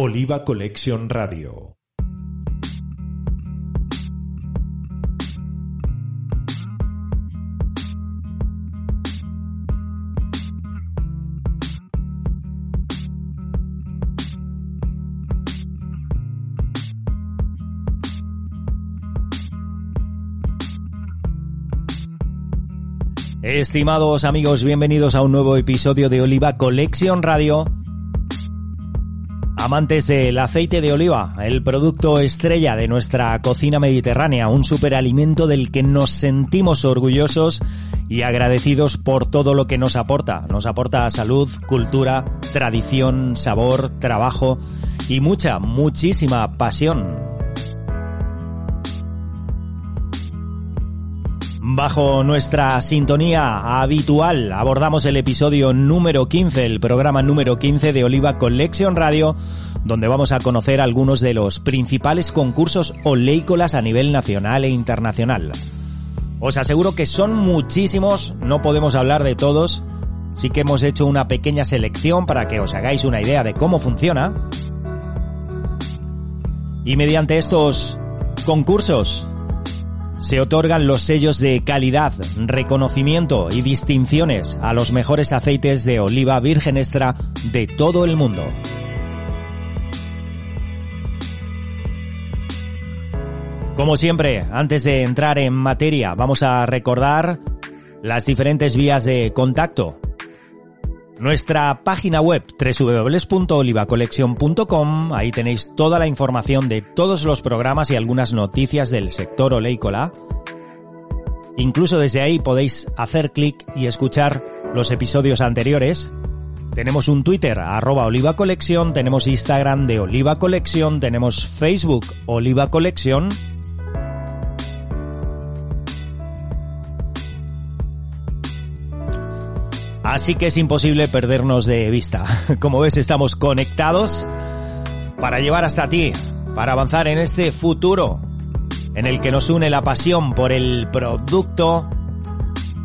Oliva Collection Radio. Estimados amigos, bienvenidos a un nuevo episodio de Oliva Collection Radio. Amantes del aceite de oliva, el producto estrella de nuestra cocina mediterránea, un superalimento del que nos sentimos orgullosos y agradecidos por todo lo que nos aporta. Nos aporta salud, cultura, tradición, sabor, trabajo y mucha, muchísima pasión. Bajo nuestra sintonía habitual abordamos el episodio número 15, el programa número 15 de Oliva Collection Radio, donde vamos a conocer algunos de los principales concursos oleícolas a nivel nacional e internacional. Os aseguro que son muchísimos, no podemos hablar de todos, sí que hemos hecho una pequeña selección para que os hagáis una idea de cómo funciona. Y mediante estos concursos se otorgan los sellos de calidad, reconocimiento y distinciones a los mejores aceites de oliva virgen extra de todo el mundo. Como siempre, antes de entrar en materia, vamos a recordar las diferentes vías de contacto nuestra página web www.olivacollection.com, ahí tenéis toda la información de todos los programas y algunas noticias del sector oleícola. Incluso desde ahí podéis hacer clic y escuchar los episodios anteriores. Tenemos un Twitter, arroba Oliva tenemos Instagram de Oliva Colección, tenemos Facebook Oliva Colección Así que es imposible perdernos de vista. Como ves, estamos conectados para llevar hasta ti, para avanzar en este futuro en el que nos une la pasión por el producto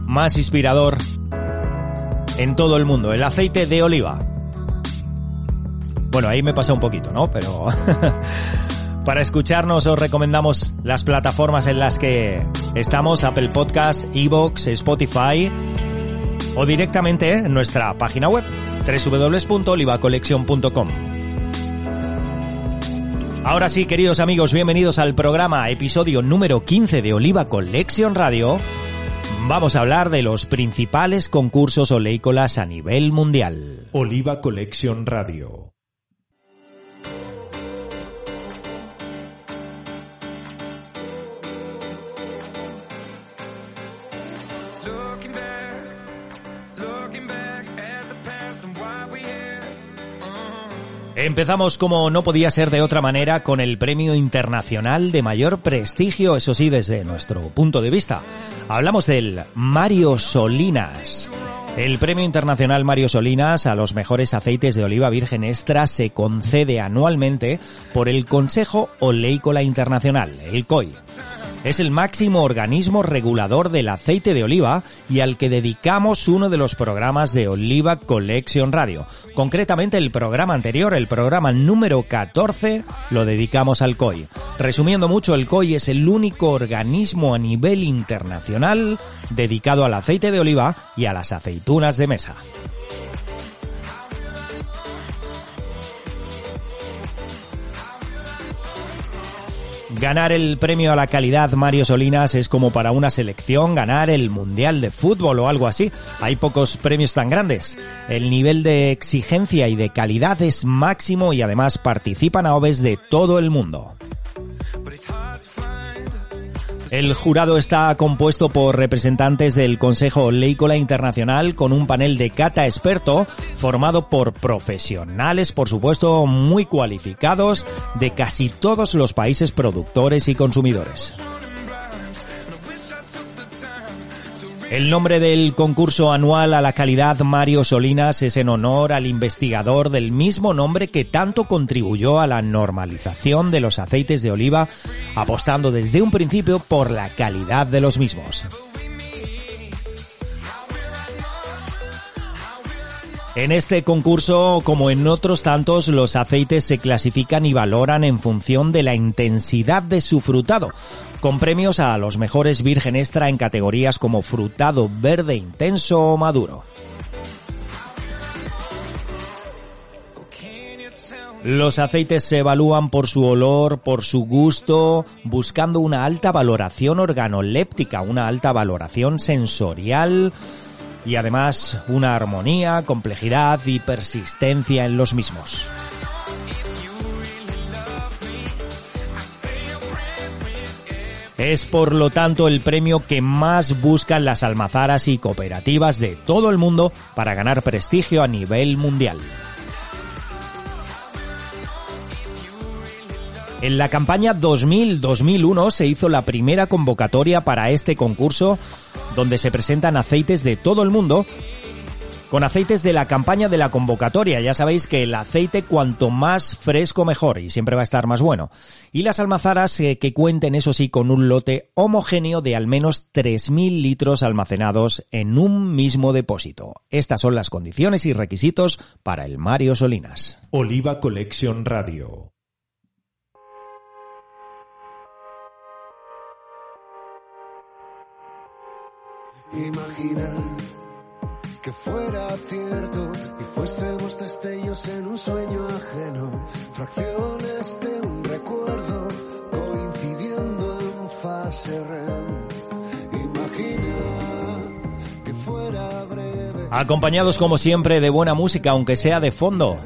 más inspirador en todo el mundo, el aceite de oliva. Bueno, ahí me pasa un poquito, ¿no? Pero para escucharnos os recomendamos las plataformas en las que estamos, Apple Podcast, Evox, Spotify o directamente en nuestra página web www.olivacolección.com. Ahora sí, queridos amigos, bienvenidos al programa, episodio número 15 de Oliva Collection Radio. Vamos a hablar de los principales concursos oleícolas a nivel mundial. Oliva Collection Radio. Empezamos como no podía ser de otra manera con el premio internacional de mayor prestigio, eso sí, desde nuestro punto de vista. Hablamos del Mario Solinas. El premio internacional Mario Solinas a los mejores aceites de oliva virgen extra se concede anualmente por el Consejo Oleícola Internacional, el COI. Es el máximo organismo regulador del aceite de oliva y al que dedicamos uno de los programas de Oliva Collection Radio. Concretamente el programa anterior, el programa número 14, lo dedicamos al COI. Resumiendo mucho, el COI es el único organismo a nivel internacional dedicado al aceite de oliva y a las aceitunas de mesa. Ganar el premio a la calidad Mario Solinas es como para una selección ganar el Mundial de Fútbol o algo así. Hay pocos premios tan grandes. El nivel de exigencia y de calidad es máximo y además participan a oves de todo el mundo. El jurado está compuesto por representantes del Consejo Oleícola Internacional con un panel de cata experto formado por profesionales, por supuesto, muy cualificados de casi todos los países productores y consumidores. El nombre del concurso anual a la calidad Mario Solinas es en honor al investigador del mismo nombre que tanto contribuyó a la normalización de los aceites de oliva, apostando desde un principio por la calidad de los mismos. En este concurso, como en otros tantos, los aceites se clasifican y valoran en función de la intensidad de su frutado, con premios a los mejores virgen extra en categorías como frutado verde intenso o maduro. Los aceites se evalúan por su olor, por su gusto, buscando una alta valoración organoléptica, una alta valoración sensorial y además una armonía, complejidad y persistencia en los mismos. Es por lo tanto el premio que más buscan las almazaras y cooperativas de todo el mundo para ganar prestigio a nivel mundial. En la campaña 2000-2001 se hizo la primera convocatoria para este concurso donde se presentan aceites de todo el mundo con aceites de la campaña de la convocatoria. Ya sabéis que el aceite cuanto más fresco mejor y siempre va a estar más bueno. Y las almazaras eh, que cuenten, eso sí, con un lote homogéneo de al menos 3.000 litros almacenados en un mismo depósito. Estas son las condiciones y requisitos para el Mario Solinas. Oliva Collection Radio. Imagina que fuera cierto y fuésemos destellos en un sueño ajeno, fracciones de un recuerdo coincidiendo en fase REM. Imagina que fuera breve. Acompañados como siempre de buena música, aunque sea de fondo.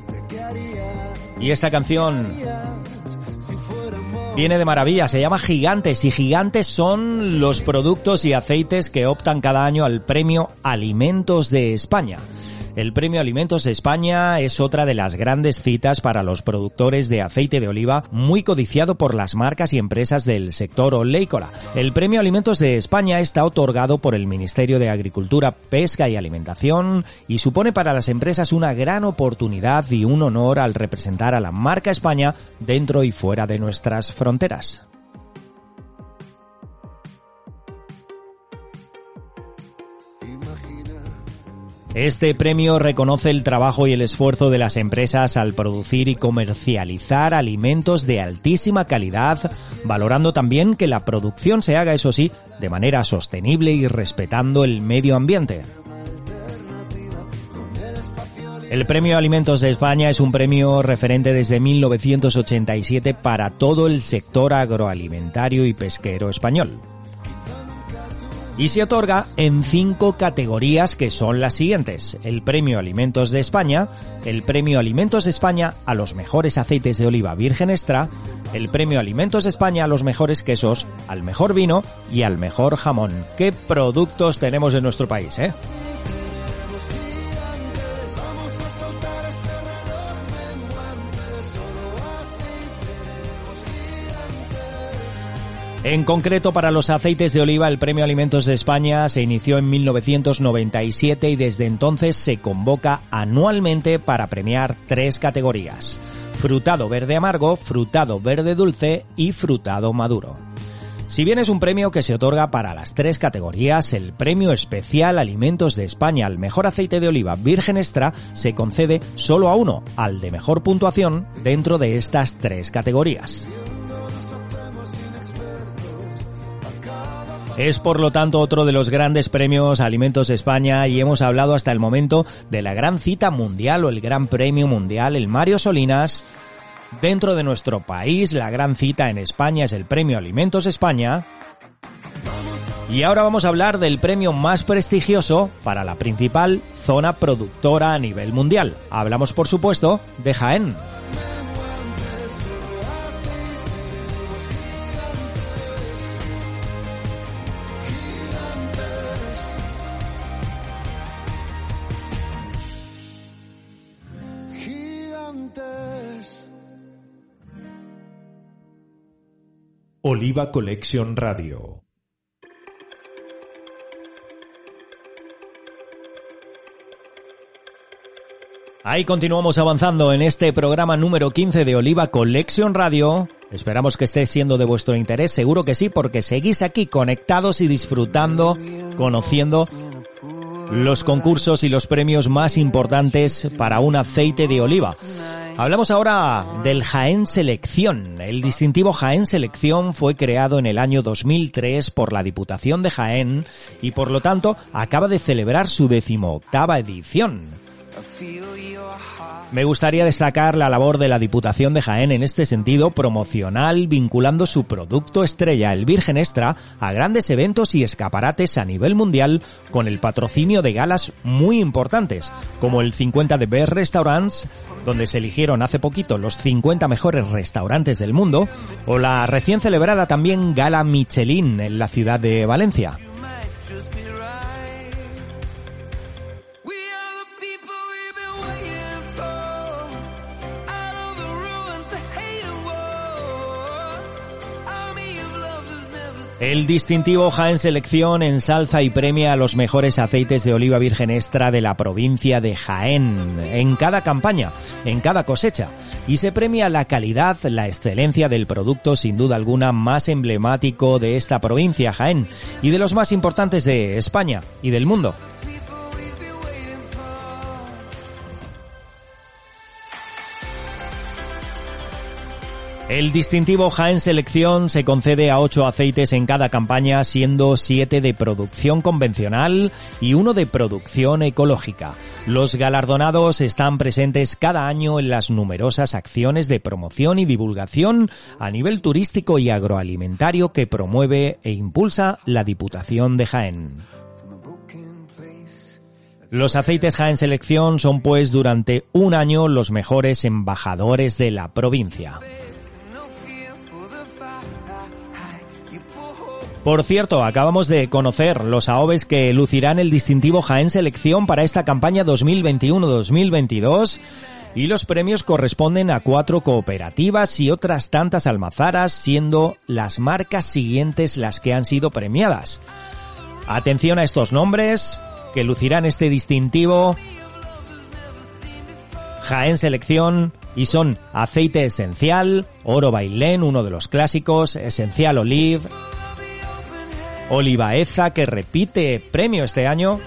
Y esta canción viene de maravilla, se llama Gigantes y Gigantes son los productos y aceites que optan cada año al premio Alimentos de España. El Premio Alimentos de España es otra de las grandes citas para los productores de aceite de oliva, muy codiciado por las marcas y empresas del sector oleícola. El Premio Alimentos de España está otorgado por el Ministerio de Agricultura, Pesca y Alimentación y supone para las empresas una gran oportunidad y un honor al representar a la marca España dentro y fuera de nuestras fronteras. Este premio reconoce el trabajo y el esfuerzo de las empresas al producir y comercializar alimentos de altísima calidad, valorando también que la producción se haga, eso sí, de manera sostenible y respetando el medio ambiente. El Premio Alimentos de España es un premio referente desde 1987 para todo el sector agroalimentario y pesquero español y se otorga en cinco categorías que son las siguientes. El Premio Alimentos de España, el Premio Alimentos de España a los mejores aceites de oliva virgen extra, el Premio Alimentos de España a los mejores quesos, al mejor vino y al mejor jamón. ¿Qué productos tenemos en nuestro país, eh? En concreto, para los aceites de oliva, el Premio Alimentos de España se inició en 1997 y desde entonces se convoca anualmente para premiar tres categorías. Frutado verde amargo, frutado verde dulce y frutado maduro. Si bien es un premio que se otorga para las tres categorías, el Premio Especial Alimentos de España al Mejor Aceite de Oliva Virgen Extra se concede solo a uno, al de mejor puntuación dentro de estas tres categorías. Es por lo tanto otro de los grandes premios Alimentos de España y hemos hablado hasta el momento de la gran cita mundial o el gran premio mundial, el Mario Solinas. Dentro de nuestro país, la gran cita en España es el Premio Alimentos España. Y ahora vamos a hablar del premio más prestigioso para la principal zona productora a nivel mundial. Hablamos, por supuesto, de Jaén. Oliva Collection Radio. Ahí continuamos avanzando en este programa número 15 de Oliva Collection Radio. Esperamos que esté siendo de vuestro interés, seguro que sí, porque seguís aquí conectados y disfrutando, conociendo los concursos y los premios más importantes para un aceite de oliva. Hablamos ahora del Jaén Selección. El distintivo Jaén Selección fue creado en el año 2003 por la Diputación de Jaén y por lo tanto acaba de celebrar su decimoctava edición. Me gustaría destacar la labor de la Diputación de Jaén en este sentido promocional, vinculando su producto estrella, el Virgen Extra, a grandes eventos y escaparates a nivel mundial con el patrocinio de galas muy importantes, como el 50 de Best Restaurants, donde se eligieron hace poquito los 50 mejores restaurantes del mundo, o la recién celebrada también Gala Michelin en la ciudad de Valencia. El distintivo Jaén Selección ensalza y premia a los mejores aceites de oliva virgen extra de la provincia de Jaén en cada campaña, en cada cosecha, y se premia la calidad, la excelencia del producto sin duda alguna más emblemático de esta provincia, Jaén, y de los más importantes de España y del mundo. El distintivo Jaén Selección se concede a ocho aceites en cada campaña, siendo siete de producción convencional y uno de producción ecológica. Los galardonados están presentes cada año en las numerosas acciones de promoción y divulgación a nivel turístico y agroalimentario que promueve e impulsa la Diputación de Jaén. Los aceites Jaén Selección son pues durante un año los mejores embajadores de la provincia. Por cierto, acabamos de conocer los AOVES que lucirán el distintivo Jaén Selección para esta campaña 2021-2022 y los premios corresponden a cuatro cooperativas y otras tantas almazaras, siendo las marcas siguientes las que han sido premiadas. Atención a estos nombres que lucirán este distintivo Jaén Selección y son Aceite Esencial, Oro Bailén, uno de los clásicos, Esencial Olive, Olivaeza, que repite premio este año,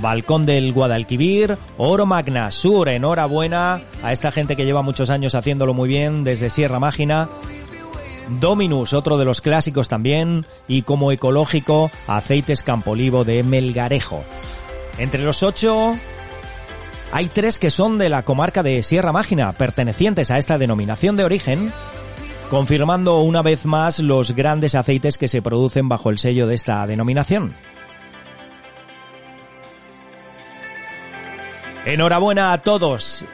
Balcón del Guadalquivir, Oro Magna Sur, enhorabuena a esta gente que lleva muchos años haciéndolo muy bien desde Sierra Mágina. Dominus, otro de los clásicos también, y como ecológico, Aceites Campolivo de Melgarejo. Entre los ocho, hay tres que son de la comarca de Sierra Mágina, pertenecientes a esta denominación de origen, confirmando una vez más los grandes aceites que se producen bajo el sello de esta denominación. Enhorabuena a todos.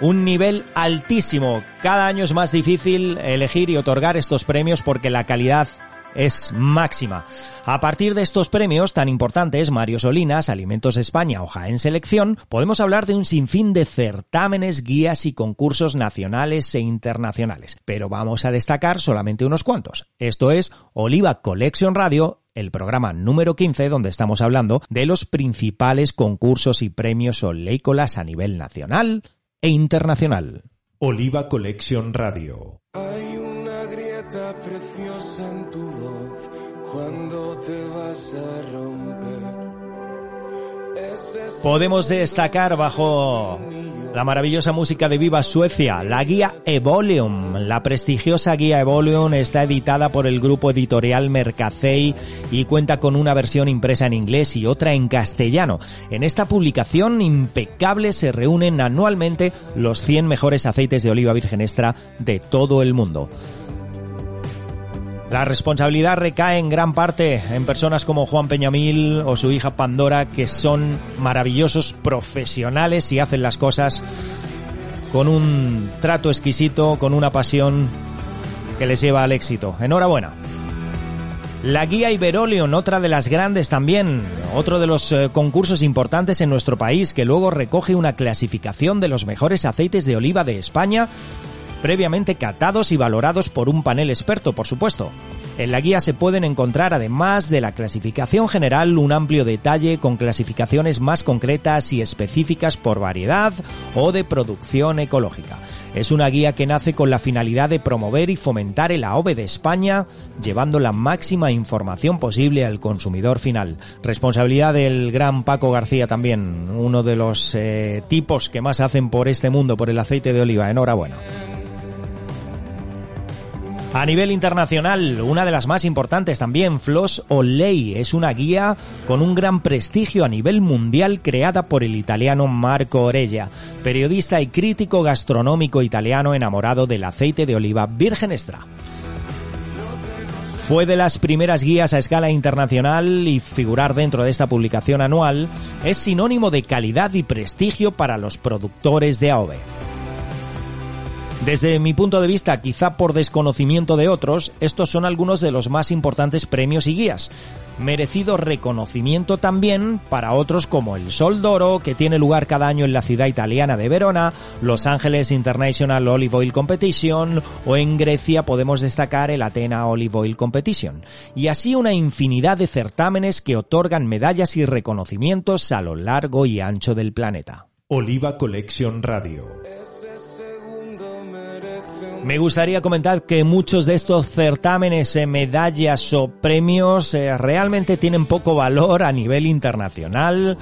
Un nivel altísimo. Cada año es más difícil elegir y otorgar estos premios porque la calidad es máxima. A partir de estos premios tan importantes, Mario Solinas, Alimentos España o Jaén Selección, podemos hablar de un sinfín de certámenes, guías y concursos nacionales e internacionales. Pero vamos a destacar solamente unos cuantos. Esto es Oliva Collection Radio el programa número 15 donde estamos hablando de los principales concursos y premios oleícolas a nivel nacional e internacional. Oliva Collection Radio. Hay una grieta preciosa en tu voz cuando te vas a romper. Podemos destacar bajo la maravillosa música de Viva Suecia, la guía Evolium. La prestigiosa guía Evolium está editada por el grupo editorial Mercacey y cuenta con una versión impresa en inglés y otra en castellano. En esta publicación impecable se reúnen anualmente los 100 mejores aceites de oliva virgen extra de todo el mundo. La responsabilidad recae en gran parte en personas como Juan Peñamil o su hija Pandora, que son maravillosos profesionales y hacen las cosas con un trato exquisito, con una pasión que les lleva al éxito. Enhorabuena. La guía Iberolion, otra de las grandes también, otro de los eh, concursos importantes en nuestro país, que luego recoge una clasificación de los mejores aceites de oliva de España previamente catados y valorados por un panel experto, por supuesto. En la guía se pueden encontrar, además de la clasificación general, un amplio detalle con clasificaciones más concretas y específicas por variedad o de producción ecológica. Es una guía que nace con la finalidad de promover y fomentar el AOVE de España, llevando la máxima información posible al consumidor final. Responsabilidad del gran Paco García también, uno de los eh, tipos que más hacen por este mundo, por el aceite de oliva. Enhorabuena. A nivel internacional, una de las más importantes también, Flos Olei, es una guía con un gran prestigio a nivel mundial creada por el italiano Marco Orella, periodista y crítico gastronómico italiano enamorado del aceite de oliva virgen extra. Fue de las primeras guías a escala internacional y figurar dentro de esta publicación anual es sinónimo de calidad y prestigio para los productores de AOVE. Desde mi punto de vista, quizá por desconocimiento de otros, estos son algunos de los más importantes premios y guías. Merecido reconocimiento también para otros como el Sol d'Oro, que tiene lugar cada año en la ciudad italiana de Verona, Los Ángeles International Olive Oil Competition o en Grecia podemos destacar el Athena Olive Oil Competition. Y así una infinidad de certámenes que otorgan medallas y reconocimientos a lo largo y ancho del planeta. Oliva Collection Radio. Me gustaría comentar que muchos de estos certámenes, eh, medallas o premios eh, realmente tienen poco valor a nivel internacional.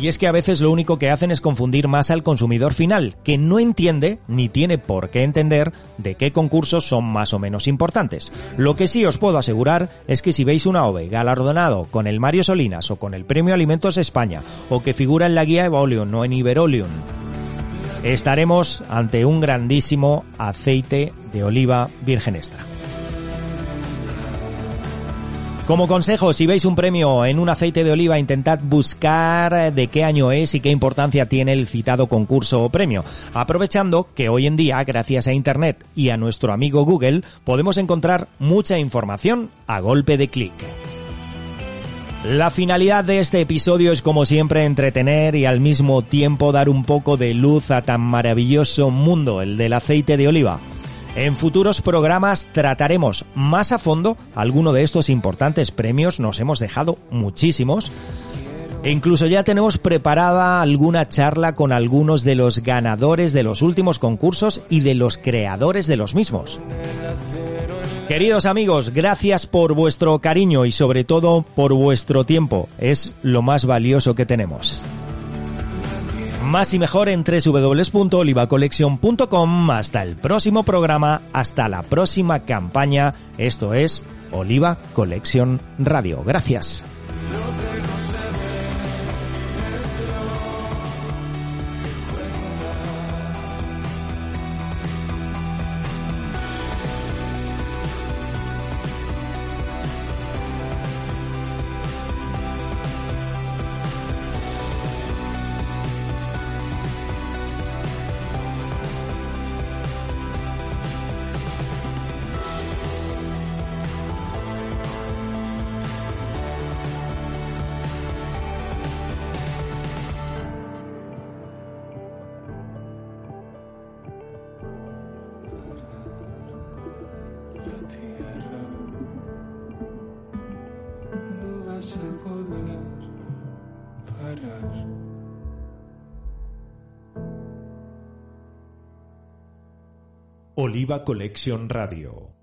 Y es que a veces lo único que hacen es confundir más al consumidor final, que no entiende ni tiene por qué entender de qué concursos son más o menos importantes. Lo que sí os puedo asegurar es que si veis una OVE galardonado con el Mario Solinas o con el Premio Alimentos España o que figura en la guía Evolium o en Iberolium estaremos ante un grandísimo aceite de oliva virgen extra. Como consejo, si veis un premio en un aceite de oliva, intentad buscar de qué año es y qué importancia tiene el citado concurso o premio, aprovechando que hoy en día, gracias a Internet y a nuestro amigo Google, podemos encontrar mucha información a golpe de clic. La finalidad de este episodio es como siempre entretener y al mismo tiempo dar un poco de luz a tan maravilloso mundo, el del aceite de oliva. En futuros programas trataremos más a fondo alguno de estos importantes premios, nos hemos dejado muchísimos. E incluso ya tenemos preparada alguna charla con algunos de los ganadores de los últimos concursos y de los creadores de los mismos. Queridos amigos, gracias por vuestro cariño y sobre todo por vuestro tiempo. Es lo más valioso que tenemos. Más y mejor en www.olivacollection.com. Hasta el próximo programa, hasta la próxima campaña. Esto es Oliva Collection Radio. Gracias. Oliva Collection Radio.